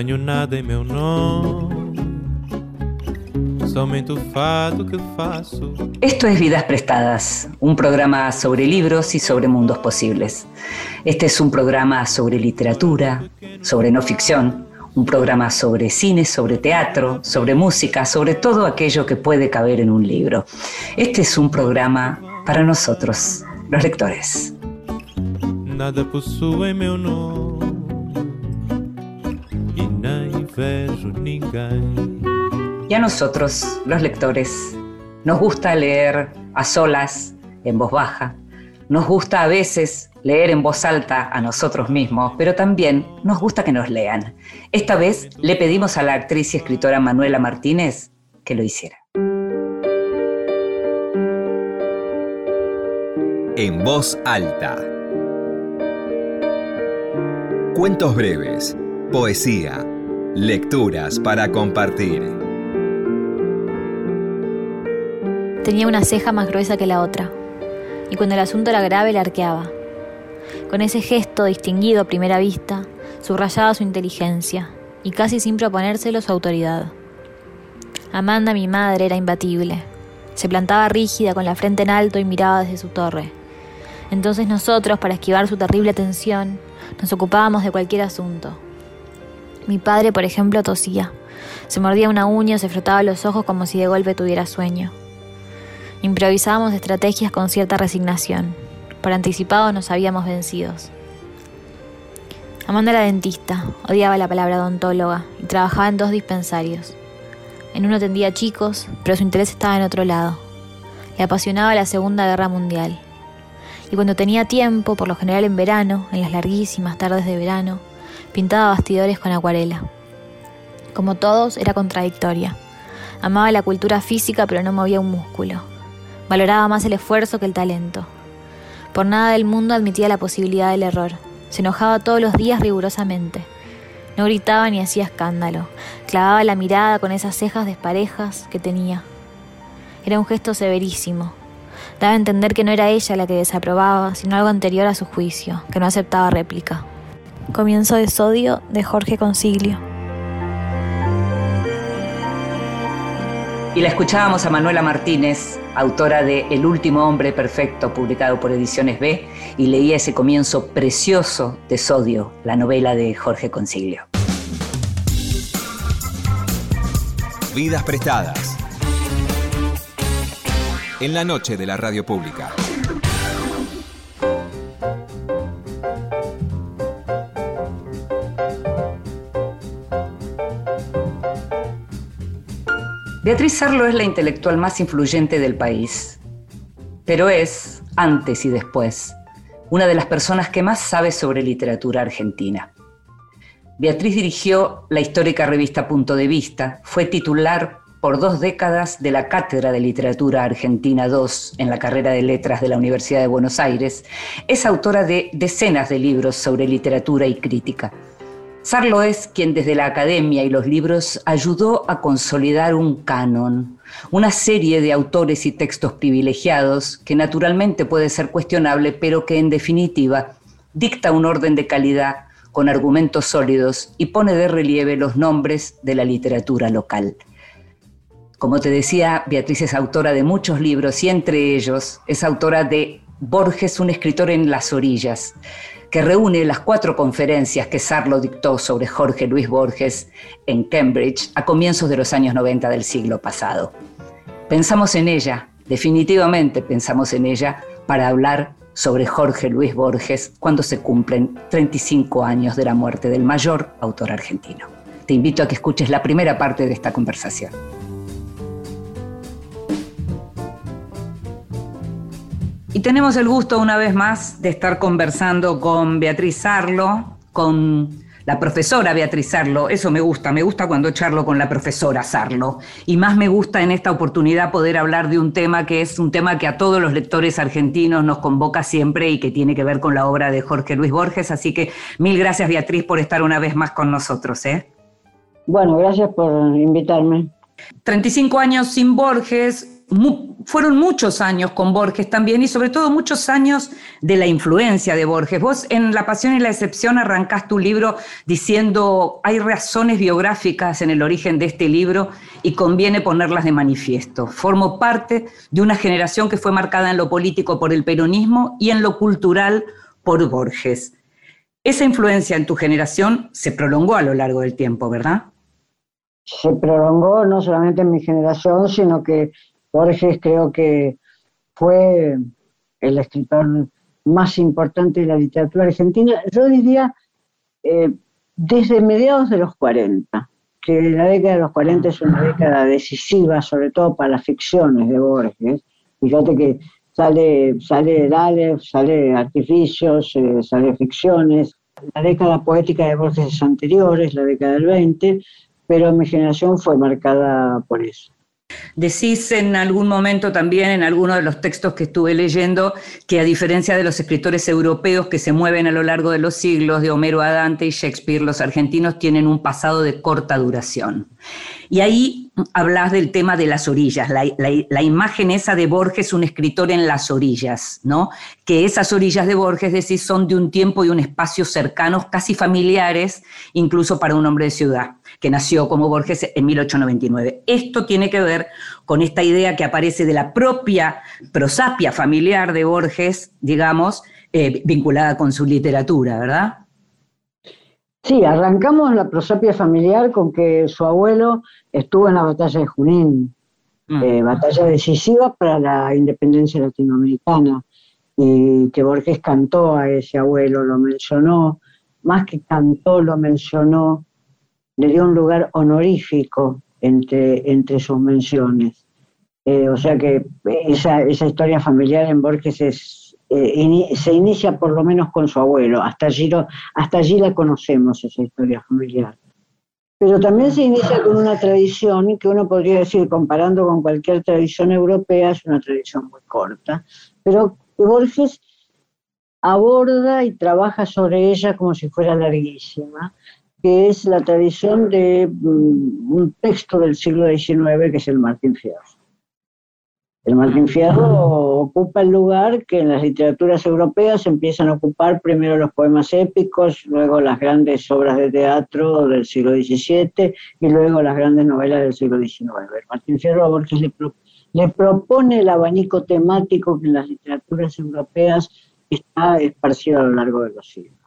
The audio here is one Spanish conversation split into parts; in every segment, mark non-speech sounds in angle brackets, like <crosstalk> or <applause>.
Tenho nada em meu nome. Somente o fado que faço. Esto es Vidas Prestadas, un programa sobre libros y sobre mundos posibles. Este es un programa sobre literatura, sobre no ficción, un programa sobre cine, sobre teatro, sobre música, sobre todo aquello que puede caber en un libro. Este es un programa para nosotros, los lectores. Nada possui meu nome. Y a nosotros, los lectores, nos gusta leer a solas, en voz baja. Nos gusta a veces leer en voz alta a nosotros mismos, pero también nos gusta que nos lean. Esta vez le pedimos a la actriz y escritora Manuela Martínez que lo hiciera. En voz alta. Cuentos breves, poesía, lecturas para compartir. Tenía una ceja más gruesa que la otra, y cuando el asunto era grave la arqueaba. Con ese gesto distinguido a primera vista, subrayaba su inteligencia, y casi sin proponérselo su autoridad. Amanda, mi madre, era imbatible. Se plantaba rígida con la frente en alto y miraba desde su torre. Entonces nosotros, para esquivar su terrible atención, nos ocupábamos de cualquier asunto. Mi padre, por ejemplo, tosía. Se mordía una uña o se frotaba los ojos como si de golpe tuviera sueño. Improvisábamos estrategias con cierta resignación. Por anticipado nos habíamos vencidos. Amanda era dentista, odiaba la palabra odontóloga y trabajaba en dos dispensarios. En uno atendía chicos, pero su interés estaba en otro lado. Le apasionaba la Segunda Guerra Mundial. Y cuando tenía tiempo, por lo general en verano, en las larguísimas tardes de verano, pintaba bastidores con acuarela. Como todos, era contradictoria. Amaba la cultura física, pero no movía un músculo. Valoraba más el esfuerzo que el talento. Por nada del mundo admitía la posibilidad del error. Se enojaba todos los días rigurosamente. No gritaba ni hacía escándalo. Clavaba la mirada con esas cejas desparejas que tenía. Era un gesto severísimo. Daba a entender que no era ella la que desaprobaba, sino algo anterior a su juicio, que no aceptaba réplica. Comienzo de Sodio de Jorge Consiglio. Y la escuchábamos a Manuela Martínez, autora de El último hombre perfecto, publicado por Ediciones B, y leía ese comienzo precioso de Sodio, la novela de Jorge Consiglio. Vidas prestadas. En la noche de la radio pública. Beatriz Sarlo es la intelectual más influyente del país, pero es, antes y después, una de las personas que más sabe sobre literatura argentina. Beatriz dirigió la histórica revista Punto de Vista, fue titular por dos décadas de la Cátedra de Literatura Argentina II en la carrera de Letras de la Universidad de Buenos Aires, es autora de decenas de libros sobre literatura y crítica. Sarlo es quien desde la academia y los libros ayudó a consolidar un canon, una serie de autores y textos privilegiados que naturalmente puede ser cuestionable, pero que en definitiva dicta un orden de calidad con argumentos sólidos y pone de relieve los nombres de la literatura local. Como te decía, Beatriz es autora de muchos libros y entre ellos es autora de Borges, un escritor en las orillas, que reúne las cuatro conferencias que Sarlo dictó sobre Jorge Luis Borges en Cambridge a comienzos de los años 90 del siglo pasado. Pensamos en ella, definitivamente pensamos en ella, para hablar sobre Jorge Luis Borges cuando se cumplen 35 años de la muerte del mayor autor argentino. Te invito a que escuches la primera parte de esta conversación. Y tenemos el gusto una vez más de estar conversando con Beatriz Sarlo, con la profesora Beatriz Sarlo. Eso me gusta, me gusta cuando charlo con la profesora Sarlo. Y más me gusta en esta oportunidad poder hablar de un tema que es un tema que a todos los lectores argentinos nos convoca siempre y que tiene que ver con la obra de Jorge Luis Borges. Así que mil gracias Beatriz por estar una vez más con nosotros. ¿eh? Bueno, gracias por invitarme. 35 años sin Borges, fueron muchos años con Borges también y sobre todo muchos años de la influencia de Borges. Vos en La Pasión y la Excepción arrancás tu libro diciendo hay razones biográficas en el origen de este libro y conviene ponerlas de manifiesto. Formo parte de una generación que fue marcada en lo político por el peronismo y en lo cultural por Borges. Esa influencia en tu generación se prolongó a lo largo del tiempo, ¿verdad? Se prolongó no solamente en mi generación, sino que Borges creo que fue el escritor más importante de la literatura argentina, yo diría eh, desde mediados de los 40, que la década de los 40 es una década decisiva, sobre todo para las ficciones de Borges. Fíjate que sale, sale Dale, sale Artificios, eh, sale Ficciones. La década poética de Borges es anterior, es la década del 20, pero mi generación fue marcada por eso. Decís en algún momento también, en alguno de los textos que estuve leyendo, que a diferencia de los escritores europeos que se mueven a lo largo de los siglos, de Homero a Dante y Shakespeare, los argentinos tienen un pasado de corta duración. Y ahí hablas del tema de las orillas, la, imagen esa de Borges, un escritor en las orillas, ¿no? Que esas orillas de Borges, decís, son de un tiempo y un espacio cercanos, casi familiares, incluso para un hombre de ciudad que nació como Borges en 1899. Esto tiene que ver con esta idea que aparece de la propia prosapia familiar de Borges, digamos, eh, vinculada con su literatura, ¿verdad? Sí, arrancamos la prosapia familiar con que su abuelo estuvo en la batalla de Junín, mm. eh, batalla decisiva para la independencia latinoamericana, y que Borges cantó a ese abuelo, lo mencionó, más que cantó, lo mencionó, le dio un lugar honorífico entre, entre sus menciones. Eh, o sea que esa, esa, historia familiar en Borges es, eh, se inicia por lo menos con su abuelo, hasta allí, hasta allí la conocemos, esa historia familiar. Pero también se inicia con una tradición que uno podría decir, comparando con cualquier tradición europea, es una tradición muy corta, pero Borges aborda y trabaja sobre ella como si fuera larguísima que es la tradición de mm, un texto del siglo XIX que es el Martín Fierro. El Martín Fierro ocupa el lugar que en las literaturas europeas empiezan a ocupar primero los poemas épicos, luego las grandes obras de teatro del siglo XVII y luego las grandes novelas del siglo XIX. El Martín Fierro a Borges le, le propone el abanico temático que en las literaturas europeas está esparcido a lo largo de los siglos.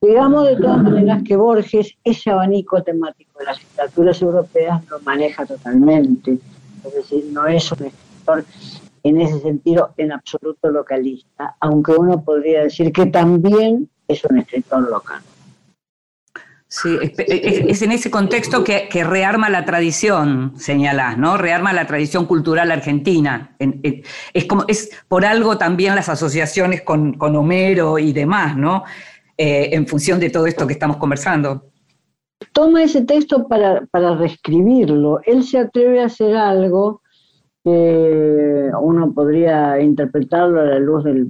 Digamos de todas maneras que Borges ese abanico temático de las literaturas europeas lo maneja totalmente, es decir, no es un escritor en ese sentido en absoluto localista, aunque uno podría decir que también es un escritor local. Sí, es, en ese contexto que, rearma la tradición, señalás, ¿no? Rearma la tradición cultural argentina. es como, es por algo también las asociaciones con, con Homero y demás, ¿no? Eh, en función de todo esto que estamos conversando. Toma ese texto para, para reescribirlo. Él se atreve a hacer algo que uno podría interpretarlo a la luz de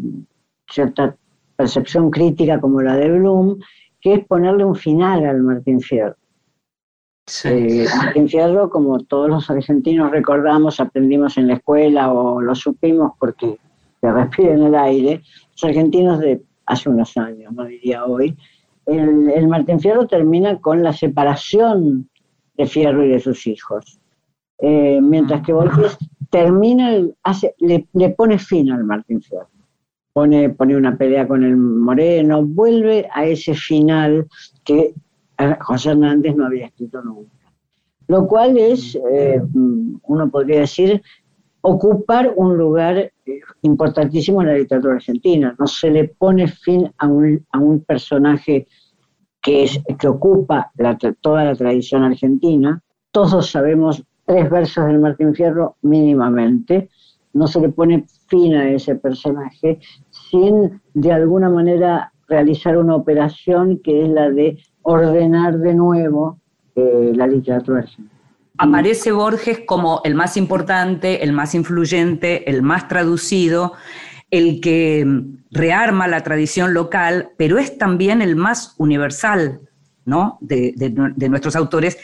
cierta percepción crítica como la de Bloom, que es ponerle un final al Martín Fierro. Eh, Martín Fierro, como todos los argentinos recordamos, aprendimos en la escuela o lo supimos porque se respira en el aire, los argentinos de hace unos años, no diría hoy, el, Martín Fierro termina con la separación de Fierro y de sus hijos. Eh, mientras que Borges termina, hace, le, pone fin al Martín Fierro. Pone, pone una pelea con el Moreno, vuelve a ese final que José Hernández no había escrito nunca. Lo cual es, eh, uno podría decir, ocupar un lugar eh, importantísimo en la literatura argentina. No se le pone fin a un, personaje que, es, que ocupa toda la tradición argentina. Todos sabemos tres versos del Martín Fierro mínimamente. No se le pone fin a ese personaje sin de alguna manera realizar una operación que es la de ordenar de nuevo eh, la literatura argentina aparece Borges como el más importante, el más influyente, el más traducido, el que rearma la tradición local, pero es también el más universal ¿no? de, nuestros autores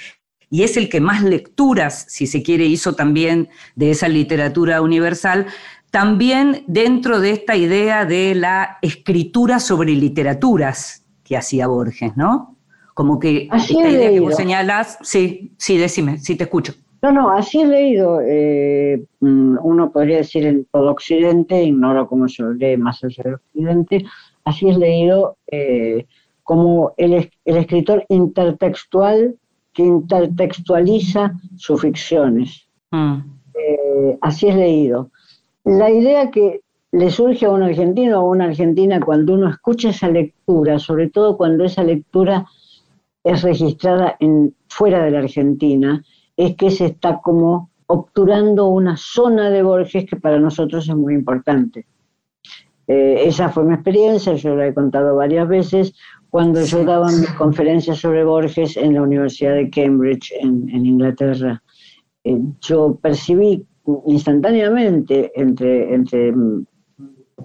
y es el que más lecturas, si se quiere, hizo también de esa literatura universal, también dentro de esta idea de la escritura sobre literaturas que hacía Borges, ¿no? Como que Así esta he idea que vos señalás, sí, sí, decime, sí te escucho. No, no, así he leído, eh, mm, uno podría decir en todo Occidente, ignoro cómo se lee más allá del Occidente, así es leído eh, como el escritor intertextual que intertextualiza sus ficciones. Mm, Eh, así es leído. La idea que le surge a un argentino o a una argentina cuando uno escucha esa lectura, sobre todo cuando esa lectura es registrada en, fuera de la Argentina, es que se está como obturando una zona de Borges que para nosotros es muy importante. Eh, esa fue mi experiencia, yo la he contado varias veces, cuando yo daba mis conferencias sobre Borges en la Universidad de Cambridge, en, en Inglaterra. Eh, yo percibí instantáneamente entre, entre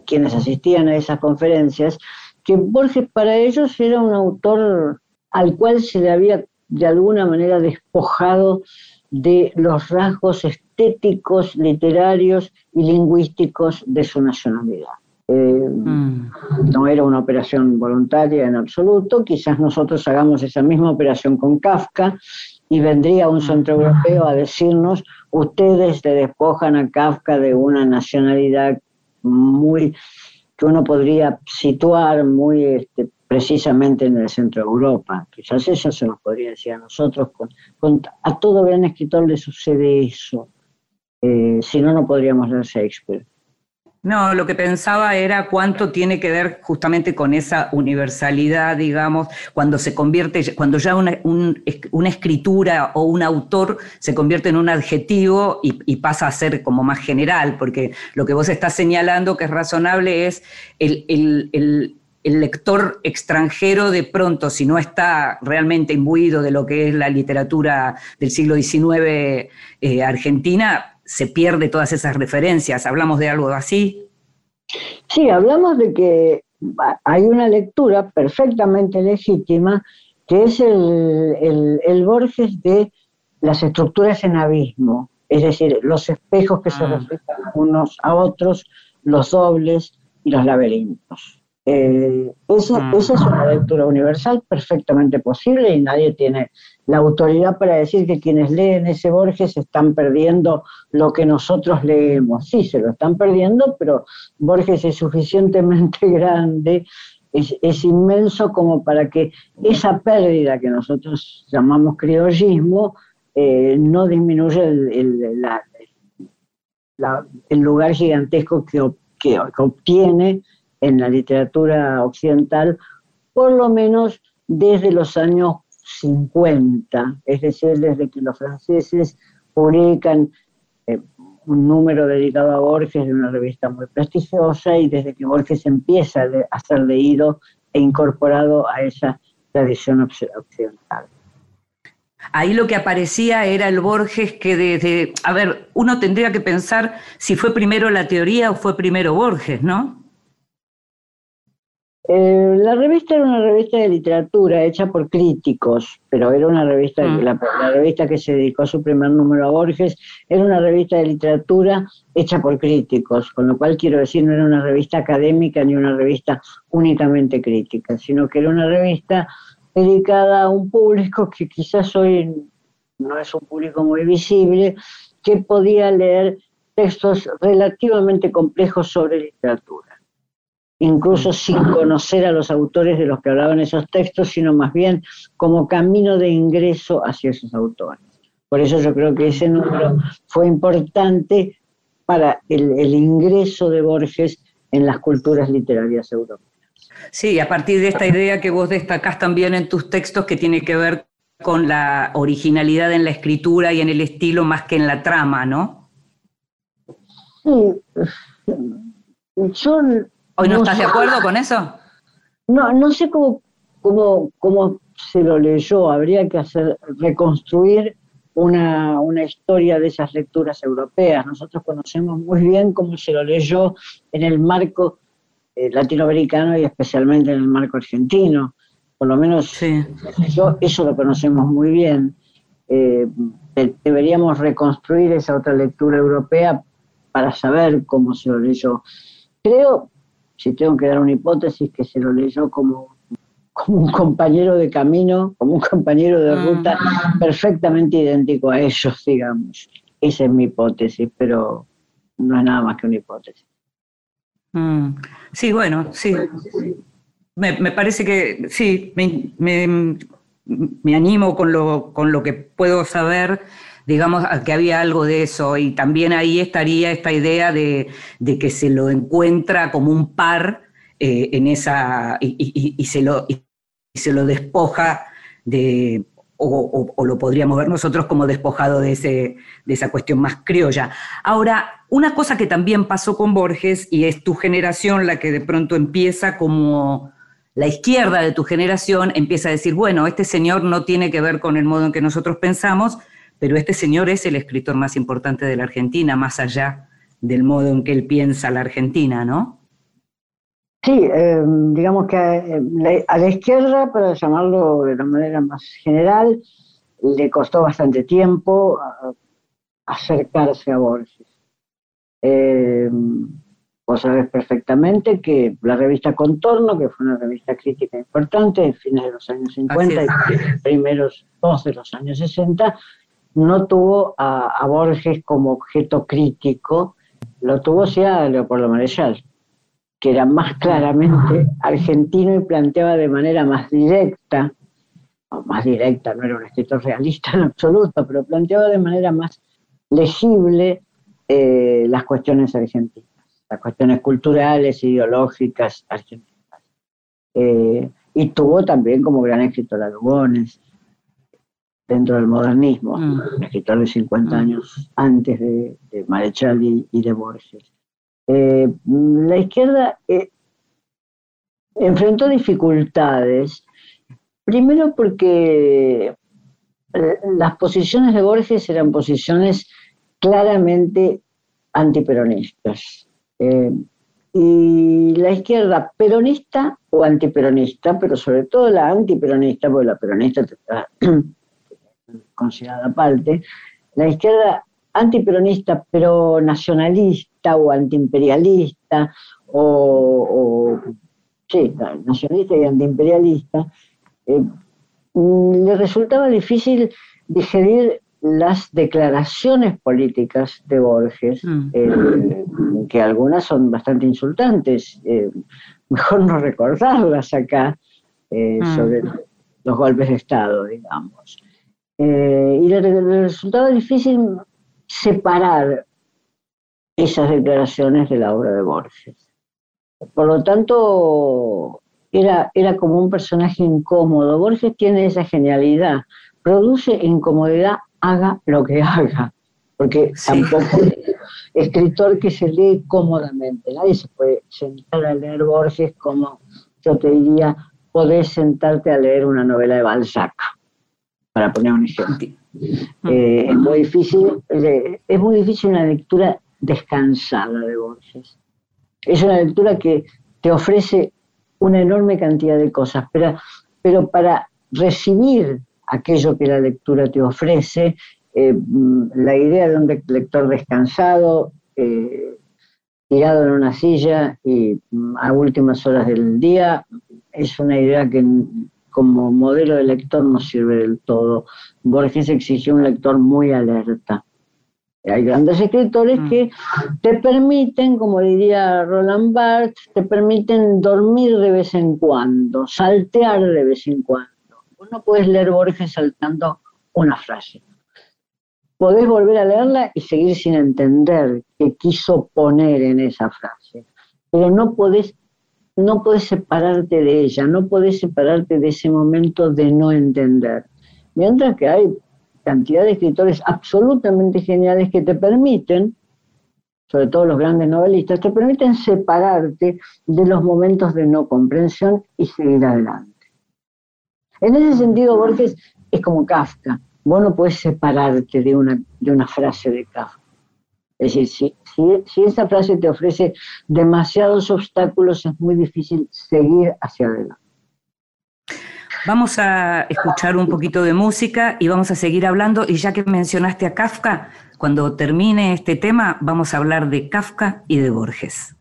quienes asistían a esas conferencias que Borges para ellos era un autor al cual se le había de alguna manera despojado de los rasgos estéticos, literarios y lingüísticos de su nacionalidad. Eh, no era una operación voluntaria en absoluto, quizás nosotros hagamos esa misma operación con Kafka y vendría un centro europeo a decirnos, ustedes le despojan a Kafka de una nacionalidad muy que uno podría situar muy este, precisamente en el centro de Europa. Quizás eso se nos podría decir a nosotros. Con, a todo gran escritor le sucede eso. Eh, si no, no podríamos leer Shakespeare. No, lo que pensaba era cuánto tiene que ver justamente con esa universalidad, digamos, cuando se convierte, cuando ya una, un- una escritura o un autor se convierte en un adjetivo y, pasa a ser como más general, porque lo que vos estás señalando que es razonable es el- el- el lector extranjero de pronto, si no está realmente imbuido de lo que es la literatura del siglo XIX eh, argentina, se pierde todas esas referencias. ¿Hablamos de algo así? Sí, hablamos de que ha- hay una lectura perfectamente legítima que es el, el- el Borges de las estructuras en abismo, es decir, los espejos que se Ah. reflejan unos a otros, los dobles y los laberintos. Eh, esa, Ah. esa es una lectura universal perfectamente posible y nadie tiene la autoridad para decir que quienes leen ese Borges están perdiendo lo que nosotros leemos. Sí, se lo están perdiendo, pero Borges es suficientemente <laughs> grande, es, es inmenso como para que esa pérdida que nosotros llamamos criollismo eh, no disminuya el, el- la- la- el lugar gigantesco que- que obtiene en la literatura occidental, por lo menos desde los años 50, es decir, desde que los franceses publican eh, un número dedicado a Borges de una revista muy prestigiosa y desde que Borges empieza a, ser leído e incorporado a esa tradición occ- occidental. Ahí lo que aparecía era el Borges que desde, a ver, uno tendría que pensar si fue primero la teoría o fue primero Borges, ¿no? Eh, la revista era una revista de literatura hecha por críticos, pero era una revista, Mm. la, la revista que se dedicó a su primer número a Borges, era una revista de literatura hecha por críticos, con lo cual quiero decir, no era una revista académica ni una revista únicamente crítica, sino que era una revista dedicada a un público que quizás hoy no es un público muy visible, que podía leer textos relativamente complejos sobre literatura incluso sin conocer a los autores de los que hablaban esos textos, sino más bien como camino de ingreso hacia esos autores. Por eso yo creo que ese número fue importante para el, el ingreso de Borges en las culturas literarias europeas. Sí, a partir de esta idea que vos destacás también en tus textos que tiene que ver con la originalidad en la escritura y en el estilo más que en la trama, ¿no? Sí, yo ¿Hoy no, No estás de acuerdo con eso? No, no sé cómo, cómo, cómo se lo leyó, habría que hacer, reconstruir una, una historia de esas lecturas europeas. Nosotros conocemos muy bien cómo se lo leyó en el marco eh, latinoamericano y especialmente en el marco argentino. Por lo menos Sí. yo, eso lo conocemos muy bien. eh, deberíamos reconstruir esa otra lectura europea para saber cómo se lo leyó. Creo, si tengo que dar una hipótesis, que se lo leyó como, como un compañero de camino, como un compañero de ruta perfectamente idéntico a ellos, digamos. Esa es mi hipótesis, pero no es nada más que una hipótesis. Mm. Sí, bueno, sí. Me, parece que sí, me, animo con lo, con lo que puedo saber, digamos, que había algo de eso. Y también ahí estaría esta idea de, que se lo encuentra como un par eh, en esa. Y, se lo, se lo despoja de o, lo podríamos ver nosotros como despojado de, ese, de esa cuestión más criolla. Ahora, una cosa que también pasó con Borges, y es tu generación la que de pronto empieza como la izquierda de tu generación, empieza a decir, bueno, este señor no tiene que ver con el modo en que nosotros pensamos, pero este señor es el escritor más importante de la Argentina, más allá del modo en que él piensa la Argentina, ¿no? Sí, em, digamos que eh, a la izquierda, para llamarlo de la manera más general, le costó bastante tiempo acercarse a Borges. Eh, vos sabés perfectamente que la revista Contorno, que fue una revista crítica importante en fines de los años 50 y primeros dos de los años 60, no tuvo a, Borges como objeto crítico, lo tuvo sí a Leopoldo Marechal que era más claramente argentino y planteaba de manera más directa, o más directa, no era un escritor realista en absoluto, pero planteaba de manera más legible eh, las cuestiones argentinas, las cuestiones culturales, ideológicas argentinas. Eh, y tuvo también como gran escritor a Lugones, dentro del modernismo, mm. un escritor de 50 mm. años antes de, Marechal y de Borges. Eh, la izquierda eh, enfrentó dificultades, primero porque eh, las posiciones de Borges eran posiciones claramente antiperonistas. y la izquierda peronista o antiperonista, pero sobre todo la antiperonista, porque la peronista <clears throat> considerada aparte, la izquierda antiperonista pero nacionalista o antiimperialista o, sí, nacionalista y antiimperialista, eh, le resultaba difícil digerir las declaraciones políticas de Borges, mm. eh, que algunas son bastante insultantes, eh, mejor no recordarlas acá, mm. sobre los golpes de Estado, digamos. Y le, resultaba difícil separar esas declaraciones de la obra de Borges. Por lo tanto, era, era como un personaje incómodo. Borges tiene esa genialidad, produce incomodidad, haga lo que haga, porque tampoco es escritor que se lee cómodamente. Nadie se puede sentar a leer Borges como yo te diría, podés sentarte a leer una novela de Balzac, para poner un ejemplo. Eh, es muy difícil, eh, es muy difícil una lectura descansada de Borges. Es una lectura que te ofrece una enorme cantidad de cosas, pero, pero para recibir aquello que la lectura te ofrece, eh, la idea de un lector descansado, tirado en una silla y mm, a últimas horas del día, es una idea que como modelo de lector no sirve del todo. Borges exigió un lector muy alerta. Hay grandes escritores mm. que te permiten, como diría Roland Barthes, te permiten dormir de vez en cuando, saltear de vez en cuando. no puedes leer Borges saltando una frase. Podés volver a leerla y seguir sin entender qué quiso poner en esa frase. Pero no podés no puedes separarte de ella, no puedes separarte de ese momento de no entender. Mientras que hay cantidad de escritores absolutamente geniales que te permiten, sobre todo los grandes novelistas, te permiten separarte de los momentos de no comprensión y seguir adelante. En ese sentido, Borges es como Kafka. Vos no puedes separarte de una, de una frase de Kafka. Es decir, si, esa frase te ofrece demasiados obstáculos, es muy difícil seguir hacia adelante. Vamos a escuchar un poquito de música y vamos a seguir hablando. Y ya que mencionaste a Kafka, cuando termine este tema vamos a hablar de Kafka y de Borges.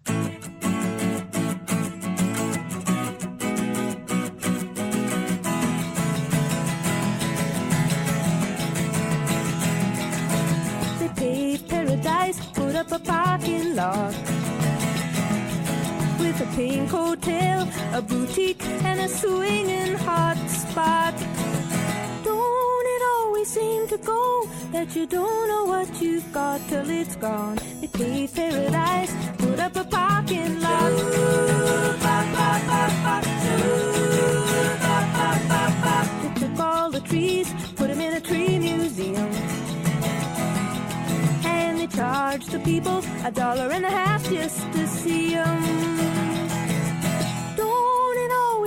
You don't know what you've got till it's gone? They paved paradise, put up a parking lot. They took all the trees, put them in a tree museum and they charged the people a dollar and a half just to see them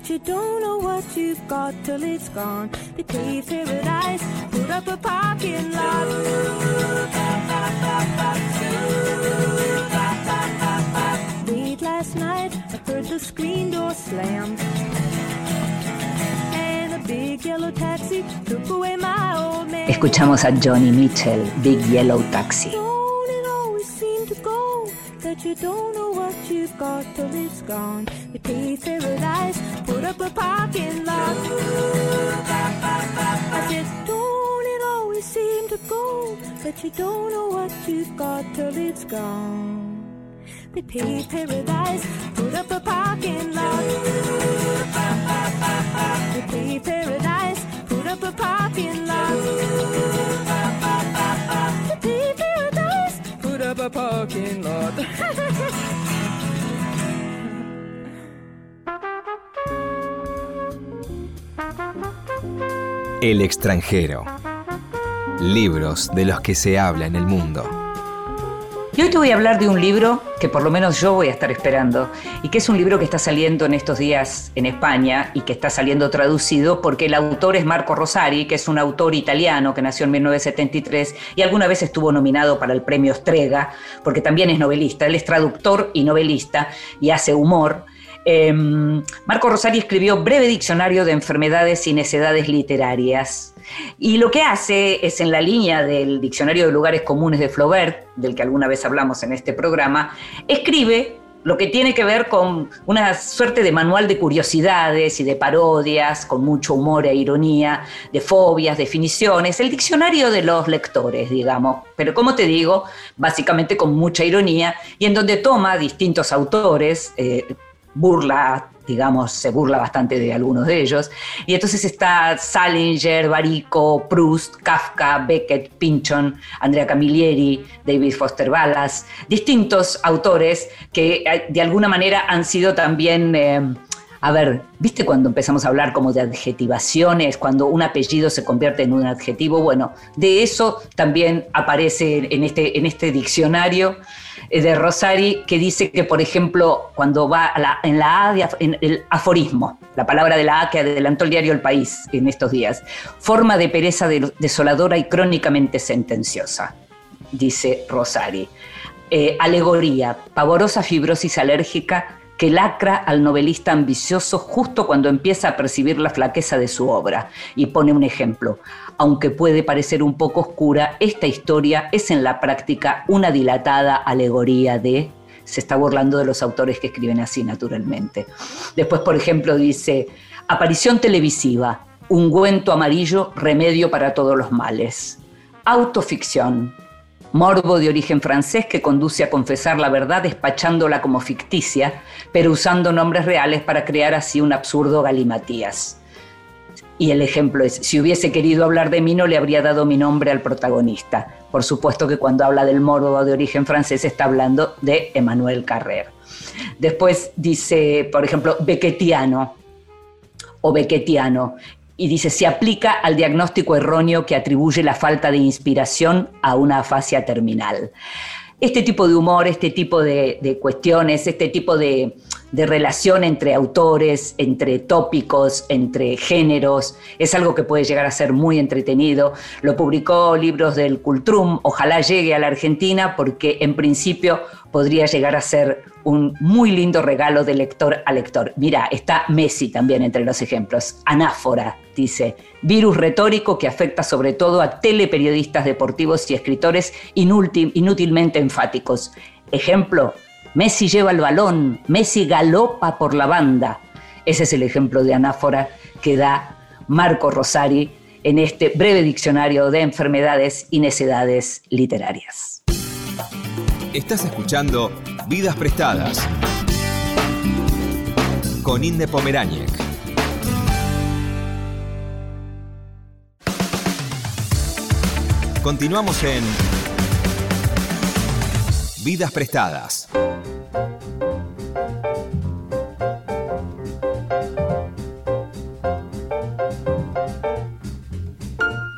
That you don't know what you've got till it's gone. They paved paradise, put up a parking lot. Late last night, I heard the screen door slam. And a big yellow taxi took away my old man. Escuchamos a Johnny Mitchell, Big Yellow Taxi. You've got till it's gone. They paved paradise, put up a parking lot. I said, don't it always seem to go that you don't know what you've got till it's gone. They paved paradise, put up a parking lot. They paved paradise, put up a parking lot. They paved paradise, put up a parking lot. <laughs> El extranjero. Libros de los que se habla en el mundo. Y hoy te voy a hablar de un libro que por lo menos yo voy a estar esperando y que es un libro que está saliendo en estos días en España y que está saliendo traducido porque el autor es Marco Rosari, que es un autor italiano que nació en 1973 y alguna vez estuvo nominado para el premio Strega porque también es novelista. Él es traductor y novelista y hace humor. Em, Marco Rosari escribió Breve Diccionario de Enfermedades y Necedades Literarias. Y lo que hace es, en la línea del Diccionario de Lugares Comunes de Flaubert, del que alguna vez hablamos en este programa, escribe lo que tiene que ver con una suerte de manual de curiosidades y de parodias, con mucho humor e ironía, de fobias, definiciones, el diccionario de los lectores, digamos, pero como te digo, básicamente con mucha ironía y en donde toma distintos autores, eh, burla, digamos, se burla bastante de algunos de ellos. Y entonces está Salinger, Barico, Proust, Kafka, Beckett, Pinchon, Andrea Camilleri, David Foster Wallace, distintos autores que eh, de alguna manera han sido también... Eh, a ver, ¿viste cuando empezamos a hablar como de adjetivaciones, cuando un apellido se convierte en un adjetivo? Bueno, de eso también aparece en este, en este diccionario de Rosari que dice que, por ejemplo, cuando va en la A, en el aforismo, la palabra de la A que adelantó el diario El País en estos días, forma de pereza desoladora y crónicamente sentenciosa, dice Rosari. Eh, alegoría, pavorosa fibrosis alérgica que lacra al novelista ambicioso justo cuando empieza a percibir la flaqueza de su obra. Y pone un ejemplo. Aunque puede parecer un poco oscura, esta historia es en la práctica una dilatada alegoría de... Se está burlando de los autores que escriben así, naturalmente. Después, por ejemplo, dice, aparición televisiva, ungüento amarillo, remedio para todos los males. Autoficción, morbo de origen francés que conduce a confesar la verdad despachándola como ficticia, pero usando nombres reales para crear así un absurdo galimatías. Y el ejemplo es, si hubiese querido hablar de mí no le habría dado mi nombre al protagonista. Por supuesto que cuando habla del morbo de origen francés está hablando de Emmanuel Carrer. Después dice, por ejemplo, Beckettiano o Beckettiano, y dice, se aplica al diagnóstico erróneo que atribuye la falta de inspiración a una afasia terminal. Este tipo de humor, este tipo de, de cuestiones, este tipo de, de relación entre autores, entre tópicos, entre géneros. Es algo que puede llegar a ser muy entretenido. Lo publicó Libros del Cultrum. Ojalá llegue a la Argentina porque en principio podría llegar a ser un muy lindo regalo de lector a lector. Mira, está Messi también entre los ejemplos. Anáfora, dice, virus retórico que afecta sobre todo a teleperiodistas deportivos y escritores inútilmente enfáticos. Ejemplo, Messi lleva el balón, Messi galopa por la banda. Ese es el ejemplo de anáfora que da Marco Rosari en este breve diccionario de enfermedades y necedades literarias. Estás escuchando Vidas Prestadas con Inde Pomeráñez. Continuamos en Vidas Prestadas.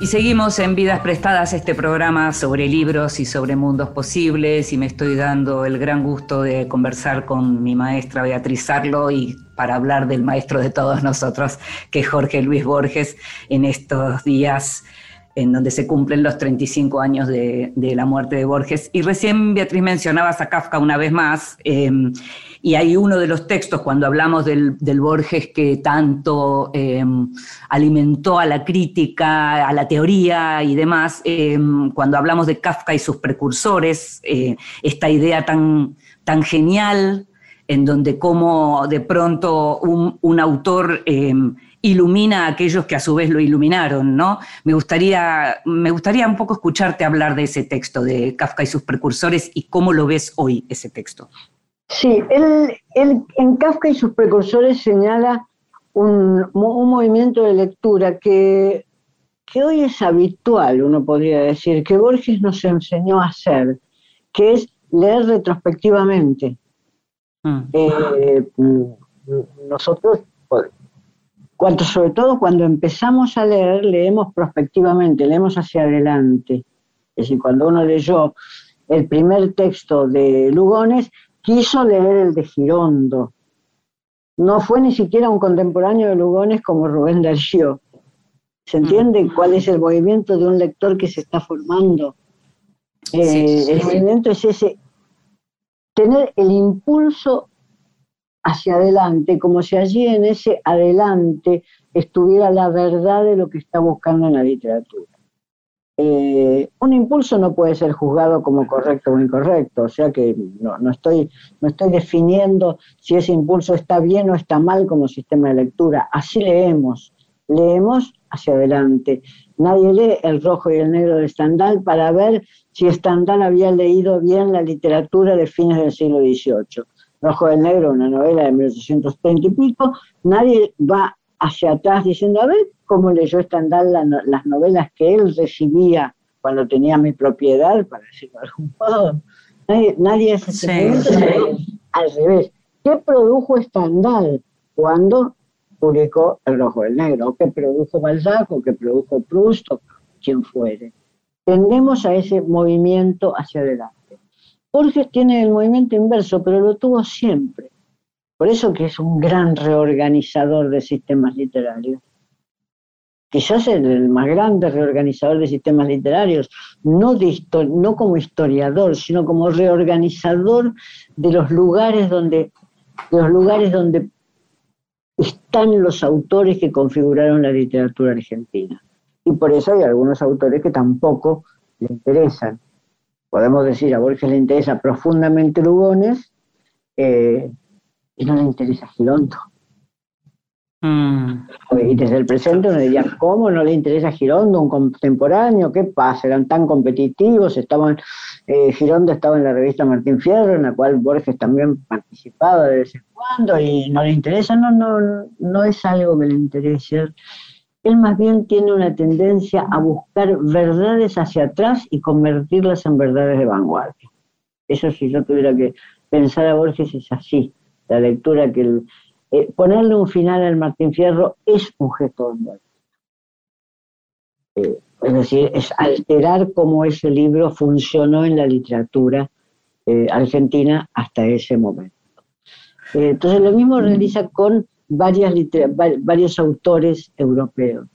Y seguimos en Vidas Prestadas, este programa sobre libros y sobre mundos posibles, y me estoy dando el gran gusto de conversar con mi maestra Beatriz Arlo y para hablar del maestro de todos nosotros, que es Jorge Luis Borges, en estos días en donde se cumplen los 35 años de, la muerte de Borges. Y recién Beatriz mencionabas a Kafka una vez más, em, y hay uno de los textos cuando hablamos del, Borges que tanto em, alimentó a la crítica, a la teoría y demás, em, cuando hablamos de Kafka y sus precursores, eh, esta idea tan, tan genial en donde como de pronto un, un autor ilumina a aquellos que a su vez lo iluminaron, ¿no? Me gustaría, me gustaría un poco escucharte hablar de ese texto de Kafka y sus precursores y cómo lo ves hoy ese texto. Sí, él, en Kafka y sus precursores señala un, movimiento de lectura que, que hoy es habitual, uno podría decir, que Borges nos enseñó a hacer, que es leer retrospectivamente. Mm. Eh, nosotros sobre todo cuando empezamos a leer, leemos prospectivamente, leemos hacia adelante. Es decir, cuando uno leyó el primer texto de Lugones, quiso leer el de Girondo. No fue ni siquiera un contemporáneo de Lugones como Rubén Darío. ¿Se entiende mm. cuál es el movimiento de un lector que se está formando? Eh, el movimiento es ese, tener el impulso hacia adelante, como si allí en ese adelante estuviera la verdad de lo que está buscando en la literatura. Eh, un impulso no puede ser juzgado como correcto o incorrecto, o sea que no, estoy, no estoy definiendo si ese impulso está bien o está mal como sistema de lectura. Así leemos, leemos hacia adelante. Nadie lee el rojo y el negro de Stendhal para ver si Stendhal había leído bien la literatura de fines del siglo XVIII. Rojo del Negro, una novela de 1830 y pico, nadie va hacia atrás diciendo, a ver cómo leyó Stendhal las novelas que él recibía cuando tenía mi propiedad, para decirlo de algún modo. Nadie, nadie hace al revés. ¿Qué produjo Stendhal cuando publicó El Rojo del Negro? qué produjo Balzac? ¿O qué produjo Proust? ¿O quien fuere? Tendemos a ese movimiento hacia adelante. Borges tiene el movimiento inverso, pero lo tuvo siempre. Por eso que es un gran reorganizador de sistemas literarios. Quizás el más grande reorganizador de sistemas literarios, no, no como historiador, sino como reorganizador de los lugares donde, de los lugares donde están los autores que configuraron la literatura argentina. Y por eso hay algunos autores que tampoco le interesan podemos decir, a Borges le interesa profundamente Lugones eh, y no le interesa Girondo. Mm. Y desde el presente uno diría, ¿cómo no le interesa Girondo, un contemporáneo? ¿Qué pasa? Eran tan competitivos, estaban, eh, Girondo estaba en la revista Martín Fierro, en la cual Borges también participaba de vez en cuando, y no le interesa, no, no, no es algo que le interese él más bien tiene una tendencia a buscar verdades hacia atrás y convertirlas en verdades de vanguardia. Eso si yo tuviera que pensar a Borges es así, la lectura que eh, ponerle un final al Martín Fierro es un gesto de Eh, es decir, es alterar cómo ese libro funcionó en la literatura eh, argentina hasta ese momento. Eh, entonces lo mismo realiza con varias varios autores europeos.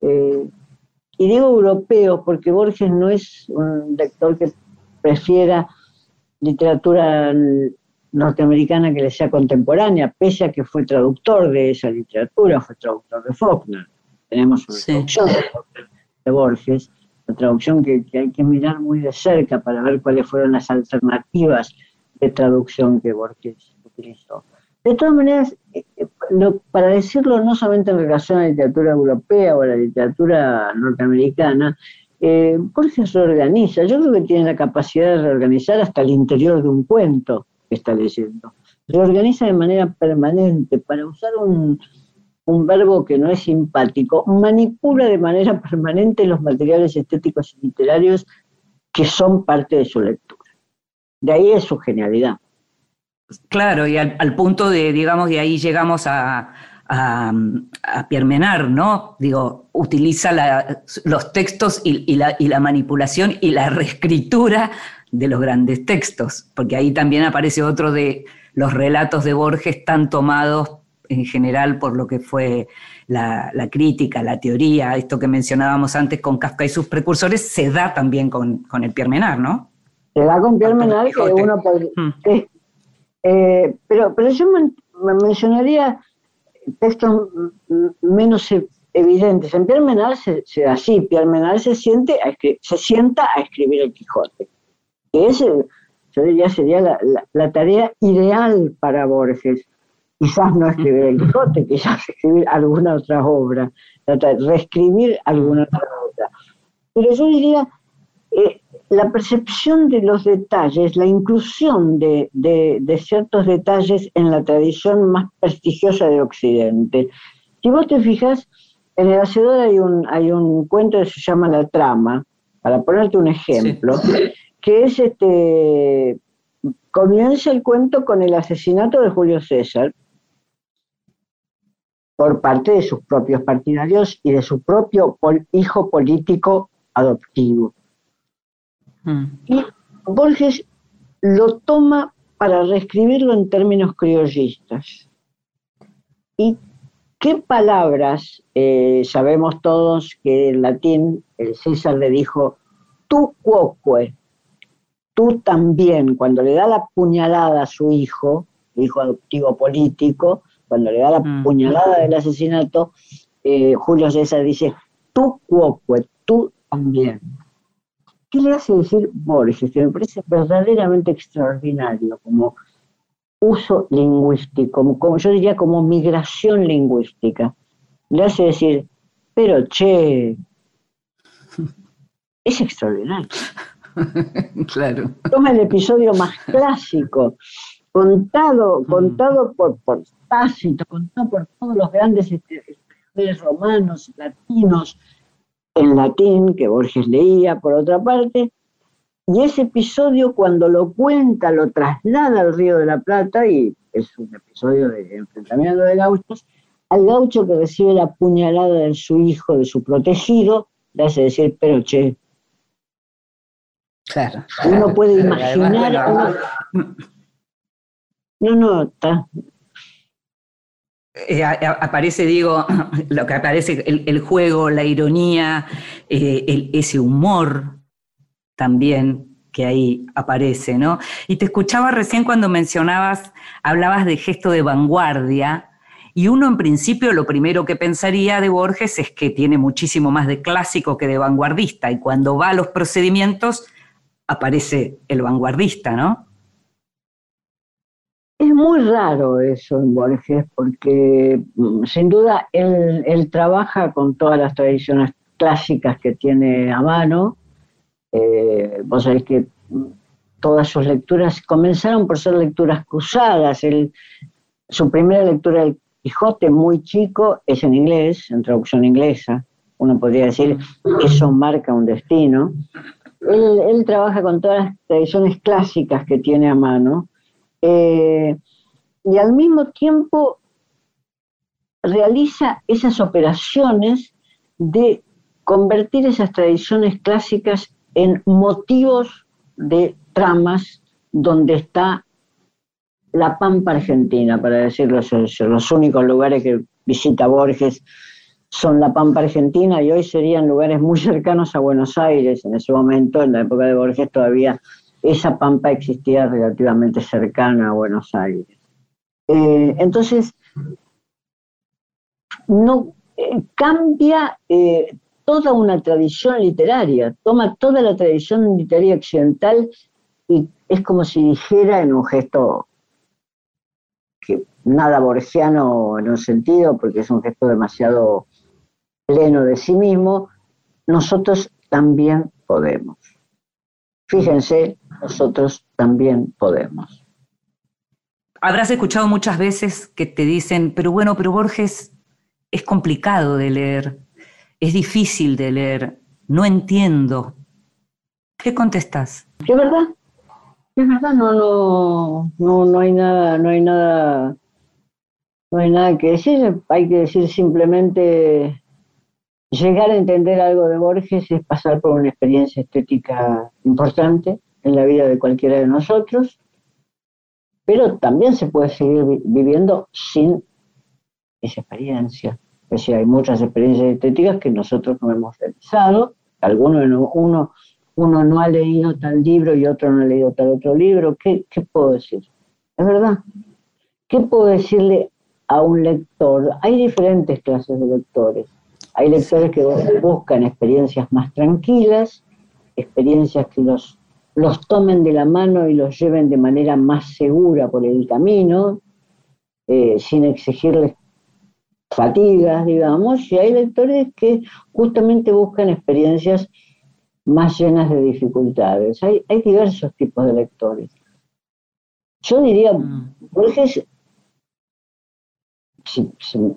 y digo europeos porque Borges no es un lector que prefiera literatura norteamericana que le sea contemporánea, pese a que fue traductor de esa literatura, fue traductor de Faulkner. Tenemos una traducción de Borges, una traducción que, hay que mirar muy de cerca para ver cuáles fueron las alternativas de traducción que Borges utilizó. De todas maneras, eh, eh, para decirlo no solamente en relación a la literatura europea o a la literatura norteamericana, eh, se organiza. Yo creo que tiene la capacidad de reorganizar hasta el interior de un cuento está leyendo. Reorganiza de manera permanente, para usar un, verbo que no es simpático, manipula de manera permanente los materiales estéticos y literarios que son parte de su lectura. De ahí es su genialidad. Claro, y al, punto de, digamos, de ahí llegamos a, a, Pierre Menard, ¿no? Digo, utiliza los textos y, la, y, la, manipulación y la reescritura de los grandes textos, porque ahí también aparece otro de los relatos de Borges tan tomados en general por lo que fue la, crítica, la teoría, esto que mencionábamos antes con Kafka y sus precursores, se da también con, el Pierre Menard, ¿no? Se da con Pierre Menard que uno podría... Mm. Eh, pero, pero yo mencionaría textos menos e-, evidentes. En Pierre Menard se, se así, Pierre Menard se, siente se sienta a escribir el Quijote que ese, yo diría, sería la, tarea ideal para Borges. Quizás no escribir el Quijote, <laughs> quizás escribir alguna otra obra, reescribir alguna otra obra. Pero yo diría, eh, la percepción de los detalles, la inclusión de, ciertos detalles en la tradición más prestigiosa de Occidente. Si vos te fijas, en el Hacedor hay un, hay un cuento que se llama La Trama, para ponerte un ejemplo, que es este, comienza el cuento con el asesinato de Julio César por parte de sus propios partidarios y de su propio hijo político adoptivo. Mm. Y Borges lo toma para reescribirlo en términos criollistas. ¿Y qué palabras eh, sabemos todos que en latín el César le dijo tu quoque, tú también, cuando le da la puñalada a su hijo, hijo adoptivo político, cuando le da la mm. puñalada del asesinato, eh, Julio César dice, tú cuoque, tú también. ¿Qué le hace decir Borges? Que me parece verdaderamente extraordinario como uso lingüístico, como, yo diría como migración lingüística. Le hace decir, pero che, <laughs> es extraordinario. <laughs> claro. Toma el episodio más clásico, contado, mm. contado por, por Tácito, contado por todos los grandes escritores romanos, latinos, en latín, que Borges leía por otra parte, y ese episodio cuando lo cuenta, lo traslada al Río de la Plata, y es un episodio de enfrentamiento de gauchos, al gaucho que recibe la puñalada de su hijo, de su protegido, le hace decir, pero che, Claro. Uno puede imaginar. No, no, está. Eh, aparece, digo, <clears throat> lo que aparece, el, juego, la ironía, eh, ese humor también que ahí aparece, ¿no? Y te escuchaba recién cuando mencionabas, hablabas de gesto de vanguardia, y uno en principio lo primero que pensaría de Borges es que tiene muchísimo más de clásico que de vanguardista, y cuando va a los procedimientos aparece el vanguardista, ¿no? Es muy raro eso en Borges, porque mm, sin duda él, trabaja con todas las tradiciones clásicas que tiene a mano. Eh, vos sabés que mm, todas sus lecturas comenzaron por ser lecturas cruzadas. su primera lectura del Quijote, muy chico, es en inglés, en traducción inglesa. Uno podría decir, eso marca un destino él, trabaja con todas las tradiciones clásicas que tiene a mano eh, y al mismo tiempo realiza esas operaciones de convertir esas tradiciones clásicas en motivos de tramas donde está la Pampa Argentina, para decirlo. Los únicos lugares que visita Borges son la Pampa Argentina y hoy serían lugares muy cercanos a Buenos Aires. En ese momento, en la época de Borges, todavía esa Pampa existía relativamente cercana a Buenos Aires. Eh, entonces, no eh, cambia eh, toda una tradición literaria, toma toda la tradición literaria occidental y es como si dijera en un gesto que nada borgiano en un sentido, porque es un gesto demasiado pleno de sí mismo, nosotros también podemos. Fíjense, nosotros también podemos. Habrás escuchado muchas veces que te dicen, pero bueno, pero Borges es complicado de leer, es difícil de leer, no entiendo. ¿Qué contestas? ¿Es verdad? Es verdad, no, no, no, no hay nada, no hay nada, no hay nada que decir, hay que decir simplemente llegar a entender algo de Borges es pasar por una experiencia estética importante en la vida de cualquiera de nosotros, pero también se puede seguir viviendo sin esa experiencia. Es decir, hay muchas experiencias estéticas que nosotros no hemos realizado, algunos uno uno no ha leído tal libro y otro no ha leído tal otro libro. ¿Qué, puedo decir? Es verdad. ¿Qué puedo decirle a un lector? Hay diferentes clases de lectores. Hay lectores que buscan experiencias más tranquilas, experiencias que los, los tomen de la mano y los lleven de manera más segura por el camino, eh, sin exigirles fatigas, digamos, y hay lectores que justamente buscan experiencias más llenas de dificultades. Hay, hay diversos tipos de lectores. Yo diría, mm. Borges,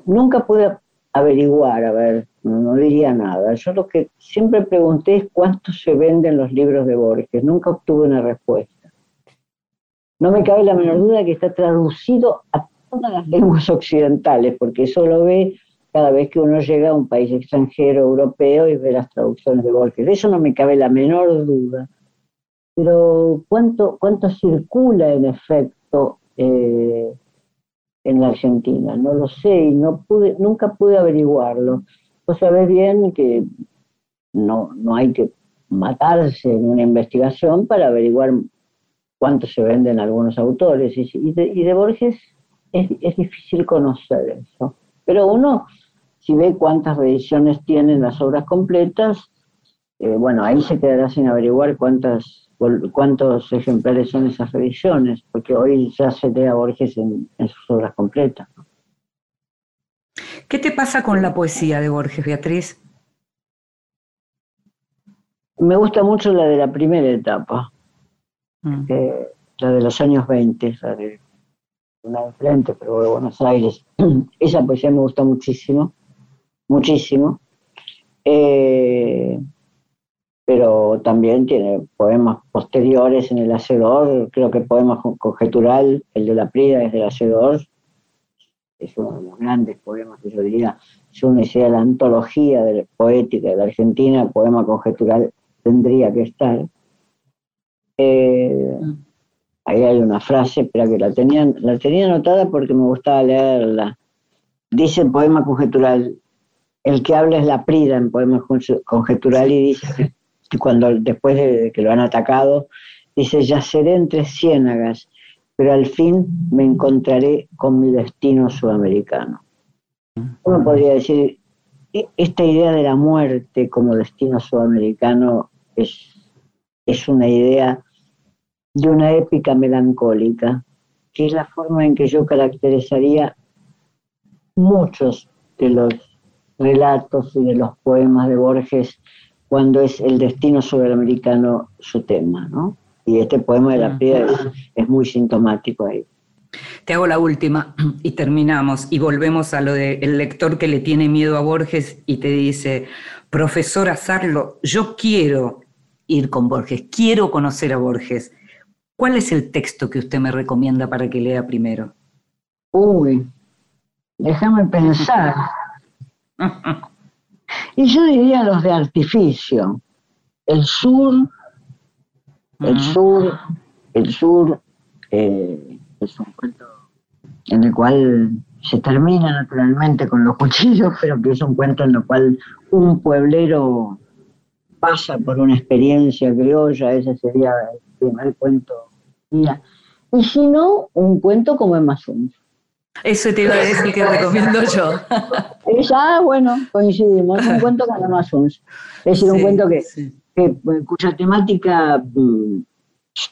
nunca pude averiguar, a ver, no, diría nada. Yo lo que siempre pregunté es cuánto se venden los libros de Borges. Nunca obtuve una respuesta. No me cabe la menor duda que está traducido a todas las lenguas occidentales, porque eso lo ve cada vez que uno llega a un país extranjero, europeo, y ve las traducciones de Borges. De eso no me cabe la menor duda. Pero ¿cuánto, cuánto circula en efecto eh, en la Argentina? No lo sé y no pude, nunca pude averiguarlo. Vos sabés bien que no, no hay que matarse en una investigación para averiguar cuánto se venden algunos autores. Y, de, Borges es, es difícil conocer eso. Pero uno si ve cuántas reediciones tienen las obras completas, eh, bueno, ahí se quedará sin averiguar cuántas, cuántos ejemplares son esas reediciones, porque hoy ya se lee a Borges en, sus obras completas. ¿Qué te pasa con la poesía de Borges, Beatriz? Me gusta mucho la de la primera etapa, mm. la de los años 20, la de una de frente, pero de Buenos Aires. <clears throat> Esa poesía me gusta muchísimo muchísimo. Eh, pero también tiene poemas posteriores en el Hacedor, creo que poemas conjetural, el de la Prida es del Hacedor, es uno de los grandes poemas que yo diría, si uno hiciera la antología de poética de la Argentina, el poema conjetural tendría que estar. Eh, ahí hay una frase, pero que la tenía, la tenía anotada porque me gustaba leerla. Dice el poema conjetural, el que habla es la Prida en Poemas Conjetural y dice que cuando después de que lo han atacado, dice, yaceré entre ciénagas, pero al fin me encontraré con mi destino sudamericano. Uno podría decir, e, esta idea de la muerte como destino sudamericano es, es una idea de una épica melancólica, que es la forma en que yo caracterizaría muchos de los relatos y de los poemas de Borges cuando es el destino sudamericano su tema, ¿no? Y este poema de la piedra es, muy sintomático ahí. Te hago la última y terminamos y volvemos a lo del lector que le tiene miedo a Borges y te dice, profesor Azarlo, yo quiero ir con Borges, quiero conocer a Borges. ¿Cuál es el texto que usted me recomienda para que lea primero? Uy, déjame pensar. <laughs> Y yo diría los de artificio. El sur, el sur, el sur eh, es un cuento en el cual se termina naturalmente con los cuchillos, <laughs> pero que es un cuento en el cual un pueblero pasa por una experiencia criolla, ese sería el primer cuento. Mira. Y si no, un cuento como Emma Suns. Eso te iba a decir que recomiendo yo. Es, ah, bueno, coincidimos, un cuento con Emma Suns. Es decir, un cuento que, sí. que- cuya temática, mm,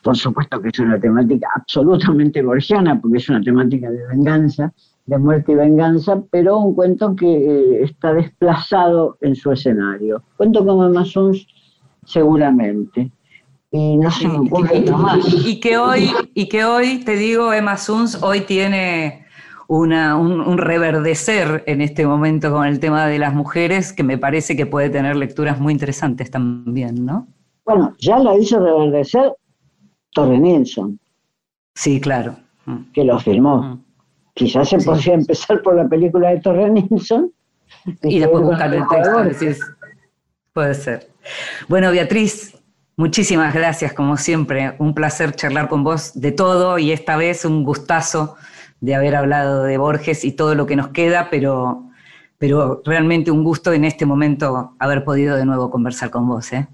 por supuesto que es una temática absolutamente borgiana, porque es una temática de venganza, de muerte y venganza, pero un cuento que eh, está desplazado en su escenario. Cuento como Emma Suns, seguramente. Y no se me ocurre nada más. Y que hoy, y que hoy, te digo, Emma Suns hoy tiene una, un, un reverdecer en este momento con el tema de las mujeres, que me parece que puede tener lecturas muy interesantes también, ¿no? Bueno, ya la hizo reverdecer Torre Nilsson, Sí, claro. Mm. que lo filmó. Mm. Quizás se Sí. podría empezar por la película de Torre Nilsson. Y después buscar el texto. Decís. Puede ser. Bueno, Beatriz, muchísimas gracias, como siempre. Un placer charlar con vos de todo y esta vez un gustazo de haber hablado de Borges y todo lo que nos queda, pero, pero realmente un gusto en este momento haber podido de nuevo conversar con vos. ¿eh?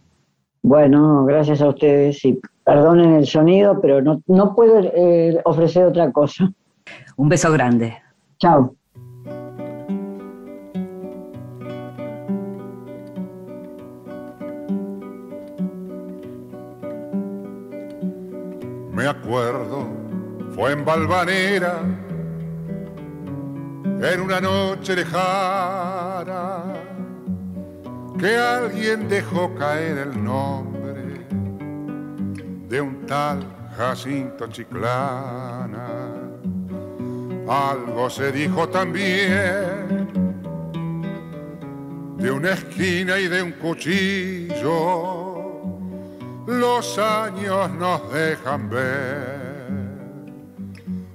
Bueno, gracias a ustedes y perdonen el sonido, pero no, no puedo eh, ofrecer otra cosa. Un beso grande. Chao. Me acuerdo, fue en Valvanera, en una noche lejana, que alguien dejó caer el nombre de un tal Jacinto Chiclana. Algo se dijo también de una esquina y de un cuchillo los años nos dejan ver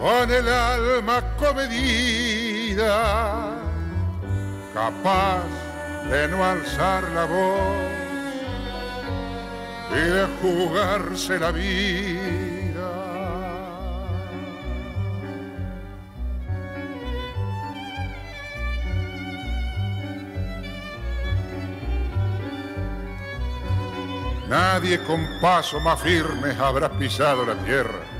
con el alma comedida, capaz de no alzar la voz y de jugarse la vida. Nadie con paso más firme habrá pisado la tierra.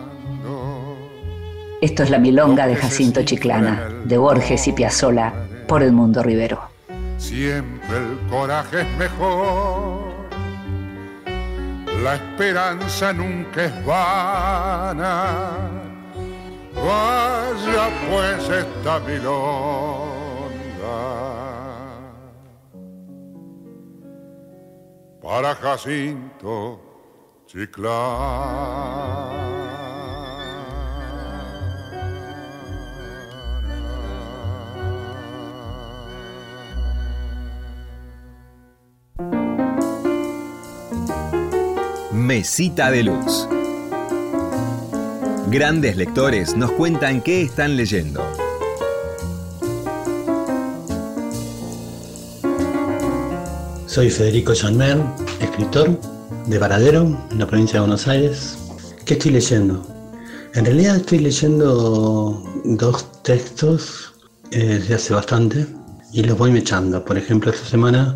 Esto es La Milonga de Jacinto Chiclana, de Borges y Piazzolla, por el mundo Rivero. Siempre el coraje es mejor. La esperanza nunca es vana. Vaya pues esta milonga. Para Jacinto Mesita de Luz. Grandes lectores nos cuentan qué están leyendo. Soy Federico Janmer, escritor de Varadero, en la provincia de Buenos Aires. ¿Qué estoy leyendo? En realidad estoy leyendo dos textos eh, desde hace bastante y los voy mechando. Por ejemplo, esta semana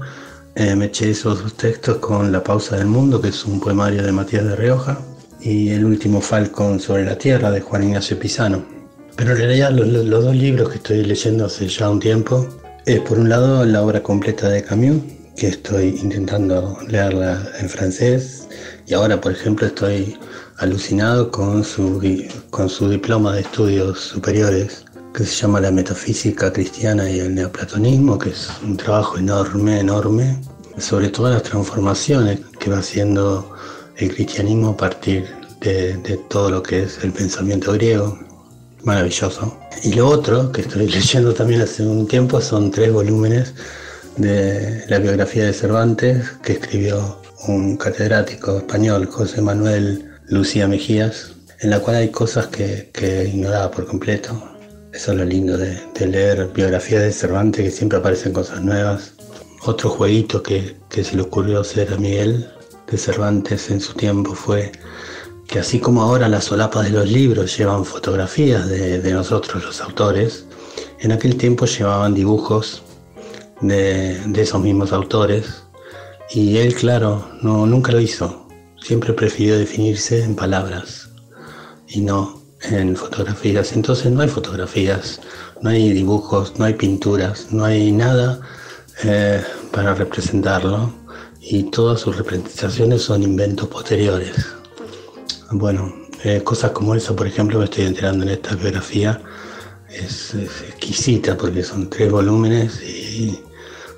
eh, me eché esos dos textos con La pausa del mundo, que es un poemario de Matías de Rioja, y el último Falcon sobre la Tierra de Juan Ignacio Pisano. Pero en realidad los, los dos libros que estoy leyendo hace ya un tiempo es por un lado la obra completa de Camus, que estoy intentando leerla en francés, y ahora por ejemplo estoy alucinado con su, con su diploma de estudios superiores que se llama La Metafísica Cristiana y el Neoplatonismo, que es un trabajo enorme, enorme, sobre todas las transformaciones que va haciendo el cristianismo a partir de, todo lo que es el pensamiento griego. Maravilloso. Y lo otro que estoy <laughs> leyendo también hace un tiempo son tres volúmenes de la biografía de Cervantes que escribió un catedrático español, José Manuel Lucía Mejías, en la cual hay cosas que ignoraba por completo. Eso es lo lindo de, leer biografías de Cervantes, que siempre aparecen cosas nuevas. Otro jueguito que, se le ocurrió hacer a Miguel de Cervantes en su tiempo fue que así como ahora las solapas de los libros llevan fotografías de, de nosotros los autores, en aquel tiempo llevaban dibujos de, de, esos mismos autores y él, claro, no, nunca lo hizo. Siempre prefirió definirse en palabras y no en fotografías. Entonces no hay fotografías, no hay dibujos, no hay pinturas, no hay nada eh, para representarlo y todas sus representaciones son inventos posteriores. Bueno, eh, cosas como esa, por ejemplo, me estoy enterando en esta biografía, es, exquisita porque son tres volúmenes y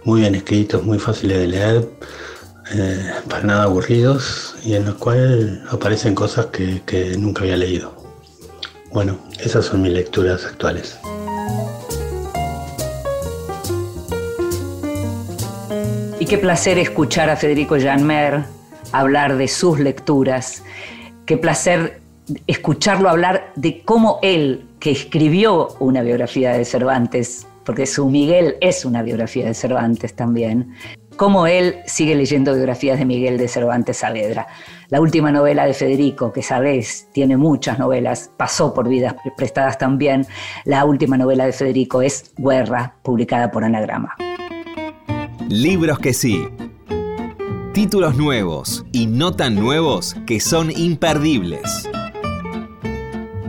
muy bien escritos, muy fáciles de leer, eh, para nada aburridos y en los cuales aparecen cosas que nunca había leído. Bueno, esas son mis lecturas actuales. Y qué placer escuchar a Federico Janmer hablar de sus lecturas. Qué placer escucharlo hablar de cómo él, que escribió una biografía de Cervantes, porque su Miguel es una biografía de Cervantes también, cómo él sigue leyendo biografías de Miguel de Cervantes Saavedra. La última novela de Federico, que sabes, tiene muchas novelas, pasó por vidas prestadas también. La última novela de Federico es Guerra, publicada por Anagrama. Libros que sí. Títulos nuevos y no tan nuevos que son imperdibles.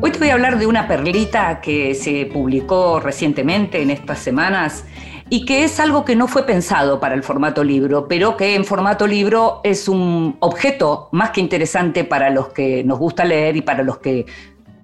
Hoy te voy a hablar de una perlita que se publicó recientemente en estas semanas y que es algo que no fue pensado para el formato libro, pero que en formato libro es un objeto más que interesante para los que nos gusta leer y para los que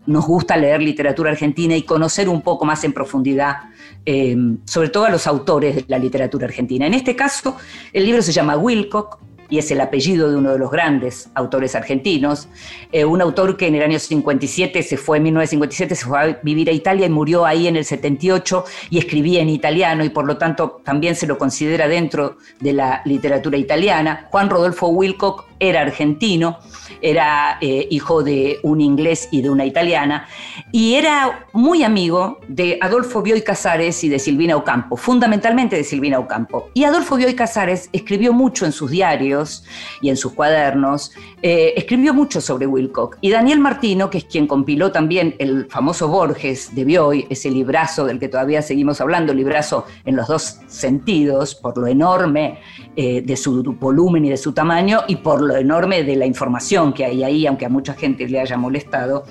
nos gusta leer literatura argentina y conocer un poco más en profundidad, eh, sobre todo a los autores de la literatura argentina. En este caso, el libro se llama Wilcock, y es el apellido de uno de los grandes autores argentinos, eh, un autor que en el año 57 se fue, en 1957 se fue a vivir a Italia y murió ahí en el 78 y escribía en italiano y por lo tanto también se lo considera dentro de la literatura italiana. Juan Rodolfo Wilcock era argentino, era eh, hijo de un inglés y de una italiana, y era muy amigo de Adolfo Bioy Casares y de Silvina Ocampo, fundamentalmente de Silvina Ocampo. Y Adolfo Bioy Casares escribió mucho en sus diarios y en sus cuadernos, eh, escribió mucho sobre Wilcock. Y Daniel Martino, que es quien compiló también el famoso Borges de Bioy, ese librazo del que todavía seguimos hablando, librazo en los dos sentidos, por lo enorme eh, de su volumen y de su tamaño, y por lo enorme de la información que hay ahí, aunque a mucha gente le haya molestado.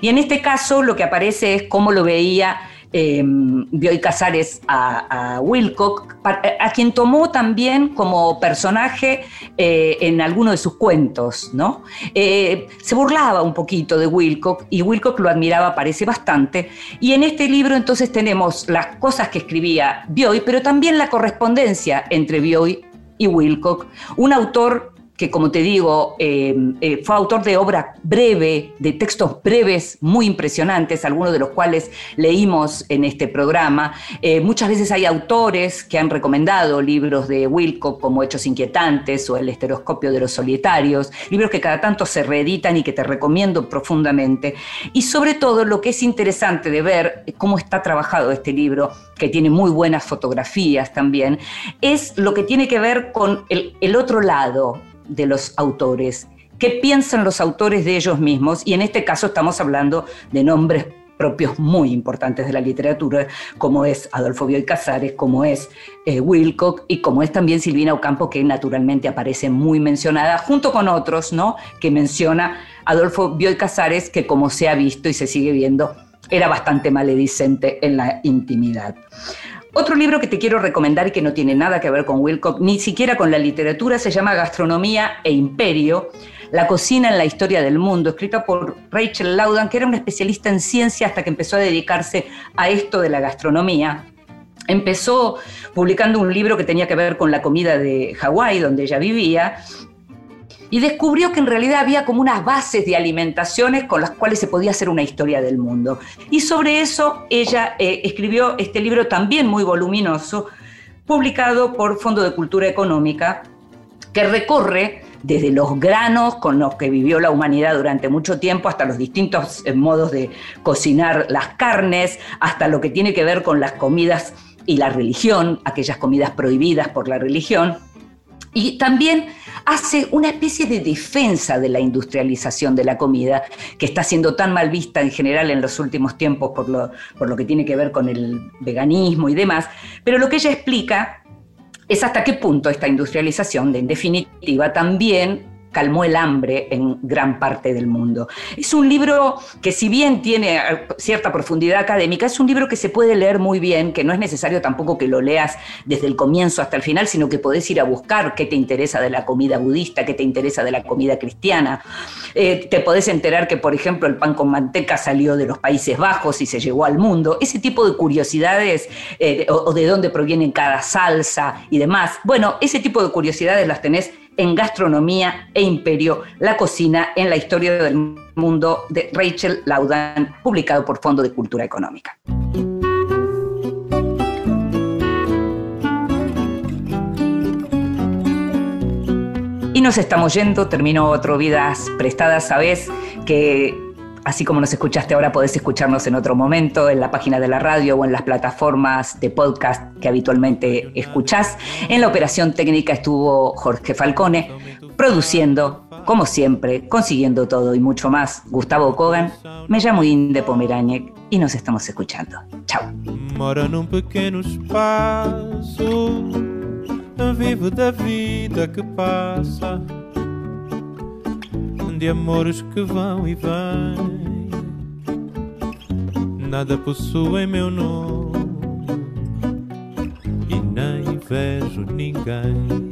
Y en este caso lo que aparece es cómo lo veía eh, Bioy Casares a, Wilcock, a quien tomó también como personaje eh, en alguno de sus cuentos, ¿no? Eh, se burlaba un poquito de Wilcock y Wilcock lo admiraba, parece bastante. Y en este libro entonces tenemos las cosas que escribía Bioy, pero también la correspondencia entre Bioy y Wilcock, un autor que como te digo, eh, eh, fue autor de obra breve, de textos breves muy impresionantes, algunos de los cuales leímos en este programa. Eh, muchas veces hay autores que han recomendado libros de Wilcock como Hechos Inquietantes o El Esteroscopio de los Solitarios, libros que cada tanto se reeditan y que te recomiendo profundamente. Y sobre todo lo que es interesante de ver cómo está trabajado este libro, que tiene muy buenas fotografías también, es lo que tiene que ver con el otro lado de los autores, qué piensan los autores de ellos mismos, y en este caso estamos hablando de nombres propios muy importantes de la literatura, como es Adolfo Bioy Casares, como es eh, Wilcock y como es también Silvina Ocampo, que naturalmente aparece muy mencionada, junto con otros, ¿no? Que menciona Adolfo Bioy Casares, que como se ha visto y se sigue viendo, era bastante maledicente en la intimidad. Otro libro que te quiero recomendar y que no tiene nada que ver con Wilcock, ni siquiera con la literatura, se llama Gastronomía e Imperio, la cocina en la historia del mundo, escrita por Rachel Laudan, que era una especialista en ciencia hasta que empezó a dedicarse a esto de la gastronomía. Empezó publicando un libro que tenía que ver con la comida de Hawái, donde ella vivía, y descubrió que en realidad había como unas bases de alimentaciones con las cuales se podía hacer una historia del mundo. Y sobre eso ella eh, escribió este libro también muy voluminoso, publicado por Fondo de Cultura Económica, que recorre desde los granos con los que vivió la humanidad durante mucho tiempo, hasta los distintos eh, modos de cocinar las carnes, hasta lo que tiene que ver con las comidas y la religión, aquellas comidas prohibidas por la religión. Y también hace una especie de defensa de la industrialización de la comida, que está siendo tan mal vista en general en los últimos tiempos por lo, por lo que tiene que ver con el veganismo y demás. Pero lo que ella explica es hasta qué punto esta industrialización, en definitiva, también calmó el hambre en gran parte del mundo. Es un libro que si bien tiene eh, cierta profundidad académica, es un libro que se puede leer muy bien, que no es necesario tampoco que lo leas desde el comienzo hasta el final, sino que podés ir a buscar qué te interesa de la comida budista, qué te interesa de la comida cristiana. Eh, te podés enterar que, por ejemplo, el pan con manteca salió de los Países Bajos y se llegó al mundo. Ese tipo de curiosidades, eh, o, o de dónde provienen cada salsa y demás. Bueno, ese tipo de curiosidades las tenés en Gastronomía e Imperio, la cocina en la historia del mundo de Rachel Laudan, publicado por Fondo de Cultura Económica. Y nos estamos yendo, termino otro Vidas Prestadas, sabes que Así como nos escuchaste ahora, podés escucharnos en otro momento en la página de la radio o en las plataformas de podcast que habitualmente escuchás. En la operación técnica estuvo Jorge Falcone, produciendo, como siempre, consiguiendo todo y mucho más, Gustavo Kogan. Me llamo Inde Pomeráñez y nos estamos escuchando. Chao. Mora num pequeno espaço, vivo da vida que passa, de amores que vão e vêm. Nada possui meu nome e nem vejo ninguém.